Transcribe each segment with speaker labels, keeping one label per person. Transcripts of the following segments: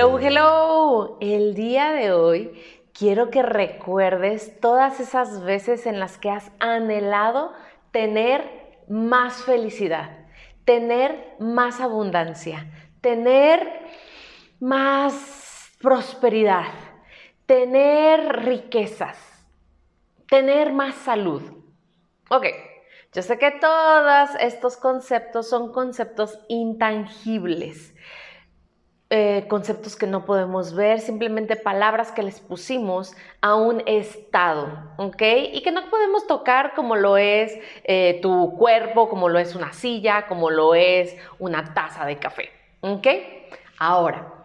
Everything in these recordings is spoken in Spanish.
Speaker 1: Hello, hello. El día de hoy quiero que recuerdes todas esas veces en las que has anhelado tener más felicidad, tener más abundancia, tener más prosperidad, tener riquezas, tener más salud. Ok, yo sé que todos estos conceptos son conceptos intangibles. Eh, conceptos que no podemos ver, simplemente palabras que les pusimos a un estado, ¿ok? Y que no podemos tocar como lo es eh, tu cuerpo, como lo es una silla, como lo es una taza de café, ¿ok? Ahora,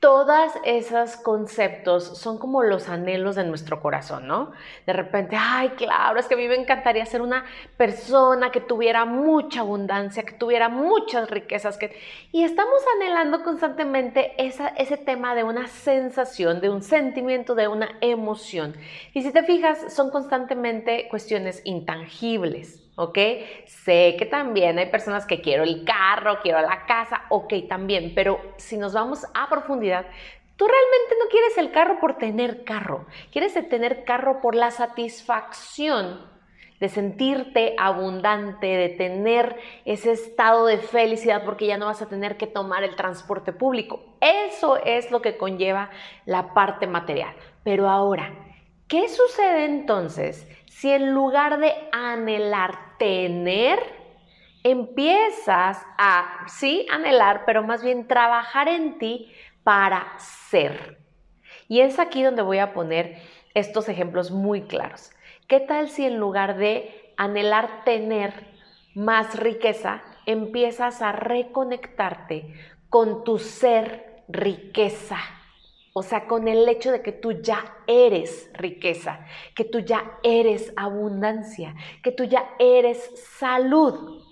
Speaker 1: todas esos conceptos son como los anhelos de nuestro corazón, ¿no? De repente, ay, claro, es que a mí me encantaría ser una persona que tuviera mucha abundancia, que tuviera muchas riquezas, que... y estamos anhelando constantemente ese tema de una sensación, de un sentimiento, de una emoción. Y si te fijas, son constantemente cuestiones intangibles. ¿Ok? Sé que también hay personas que quiero el carro, quiero la casa, ok, también, pero si nos vamos a profundidad, tú realmente no quieres el carro por tener carro, quieres tener carro por la satisfacción de sentirte abundante, de tener ese estado de felicidad porque ya no vas a tener que tomar el transporte público. Eso es lo que conlleva la parte material. Pero ahora, ¿qué sucede entonces si en lugar de anhelar tener, empiezas a, sí, anhelar, pero más bien trabajar en ti para ser. Y es aquí donde voy a poner estos ejemplos muy claros. ¿Qué tal si en lugar de anhelar tener más riqueza, empiezas a reconectarte con tu ser riqueza? O sea, con el hecho de que tú ya eres riqueza, que tú ya eres abundancia, que tú ya eres salud.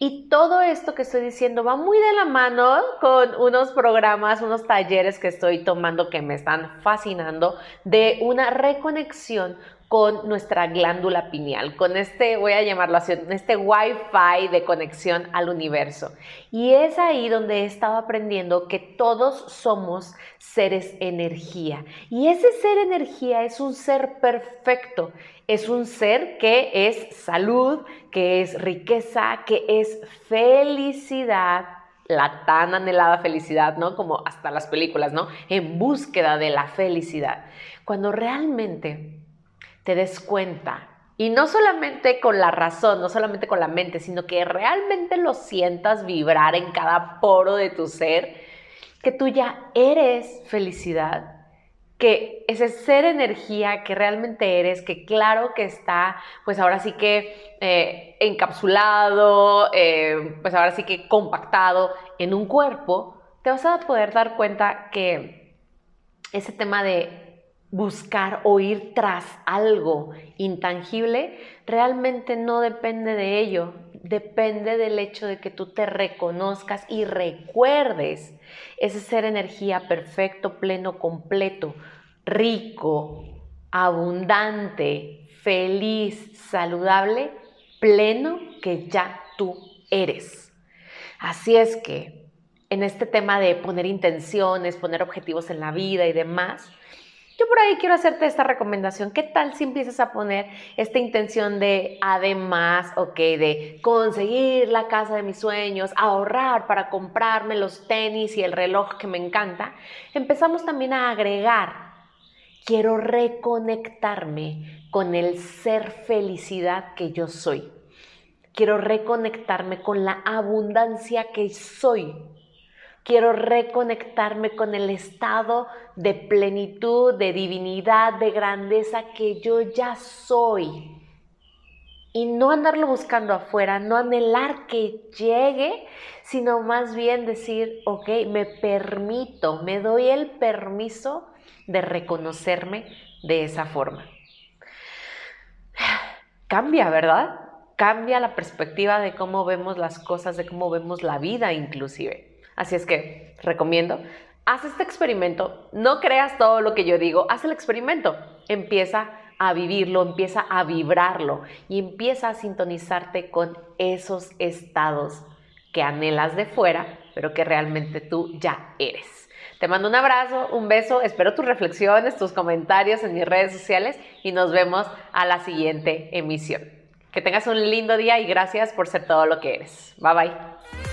Speaker 1: Y todo esto que estoy diciendo va muy de la mano con unos programas, unos talleres que estoy tomando que me están fascinando de una reconexión con nuestra glándula pineal, con este, voy a llamarlo así, este Wi-Fi de conexión al universo. Y es ahí donde he estado aprendiendo que todos somos seres energía. Y ese ser energía es un ser perfecto, es un ser que es salud, que es riqueza, que es felicidad, la tan anhelada felicidad, ¿no? Como hasta las películas, ¿no? En búsqueda de la felicidad. Cuando realmente te des cuenta. Y no solamente con la razón, no solamente con la mente, sino que realmente lo sientas vibrar en cada poro de tu ser, que tú ya eres felicidad, que ese ser energía que realmente eres, que claro que está, pues ahora sí que eh, encapsulado, eh, pues ahora sí que compactado en un cuerpo, te vas a poder dar cuenta que ese tema de buscar o ir tras algo intangible, realmente no depende de ello, depende del hecho de que tú te reconozcas y recuerdes ese ser energía perfecto, pleno, completo, rico, abundante, feliz, saludable, pleno que ya tú eres. Así es que en este tema de poner intenciones, poner objetivos en la vida y demás, yo por ahí quiero hacerte esta recomendación. ¿Qué tal si empiezas a poner esta intención de, además, ok, de conseguir la casa de mis sueños, ahorrar para comprarme los tenis y el reloj que me encanta? Empezamos también a agregar, quiero reconectarme con el ser felicidad que yo soy. Quiero reconectarme con la abundancia que soy Quiero reconectarme con el estado de plenitud, de divinidad, de grandeza que yo ya soy. y no andarlo buscando afuera, no anhelar que llegue, sino más bien decir, ok, me permito, me doy el permiso de reconocerme de esa forma. Cambia, ¿verdad? Cambia la perspectiva de cómo vemos las cosas, de cómo vemos la vida inclusive. Así es que recomiendo, haz este experimento, no creas todo lo que yo digo, haz el experimento, empieza a vivirlo, empieza a vibrarlo y empieza a sintonizarte con esos estados que anhelas de fuera, pero que realmente tú ya eres. Te mando un abrazo, un beso, espero tus reflexiones, tus comentarios en mis redes sociales y nos vemos a la siguiente emisión. Que tengas un lindo día y gracias por ser todo lo que eres. Bye bye.